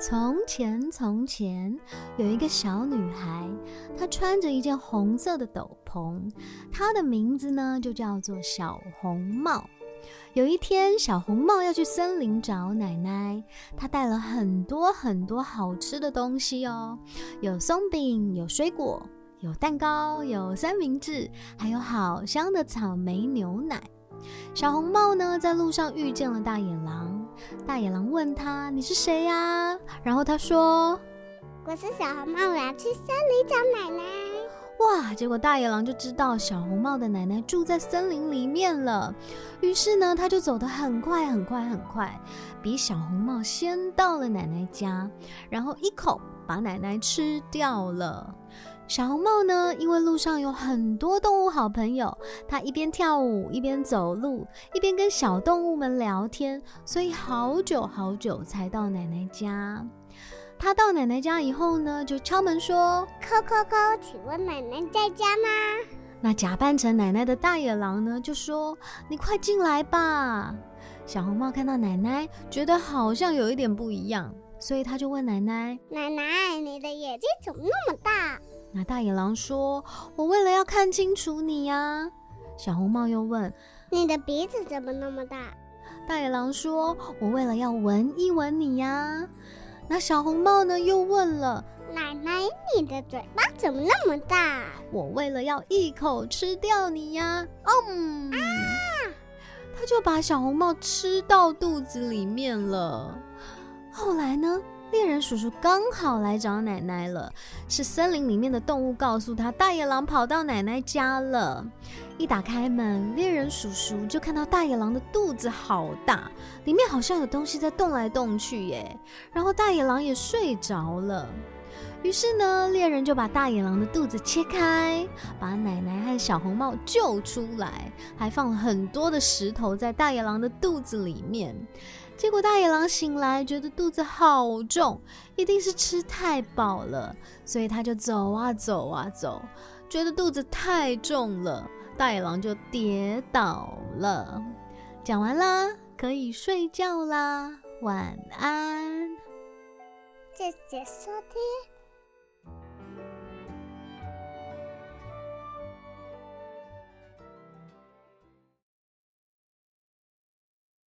从前，从前有一个小女孩，她穿着一件红色的斗篷，她的名字呢就叫做小红帽。有一天，小红帽要去森林找奶奶，她带了很多很多好吃的东西哦，有松饼，有水果，有蛋糕，有三明治，还有好香的草莓牛奶。小红帽呢，在路上遇见了大野狼。大野狼问他：“你是谁呀？”然后他说：“我是小红帽，我要去森林找奶奶。”哇！结果大野狼就知道小红帽的奶奶住在森林里面了。于是呢，他就走得很快很快很快，比小红帽先到了奶奶家，然后一口把奶奶吃掉了。小红帽呢？因为路上有很多动物好朋友，它一边跳舞，一边走路，一边跟小动物们聊天，所以好久好久才到奶奶家。他到奶奶家以后呢，就敲门说：“叩叩叩，请问奶奶在家吗？”那假扮成奶奶的大野狼呢，就说：“你快进来吧。”小红帽看到奶奶，觉得好像有一点不一样，所以他就问奶奶：“奶奶，你的眼睛怎么那么大？”那大野狼说：“我为了要看清楚你呀。”小红帽又问：“你的鼻子怎么那么大？”大野狼说：“我为了要闻一闻你呀。”那小红帽呢又问了：“奶奶，你的嘴巴怎么那么大？”我为了要一口吃掉你呀。嗯，他就把小红帽吃到肚子里面了。后来叔叔刚好来找奶奶了，是森林里面的动物告诉他，大野狼跑到奶奶家了。一打开门，猎人叔叔就看到大野狼的肚子好大，里面好像有东西在动来动去耶。然后大野狼也睡着了。于是呢，猎人就把大野狼的肚子切开，把奶奶和小红帽救出来，还放了很多的石头在大野狼的肚子里面。结果大野狼醒来，觉得肚子好重，一定是吃太饱了，所以他就走啊走啊走，觉得肚子太重了，大野狼就跌倒了。讲完啦，可以睡觉啦，晚安。谢谢收听。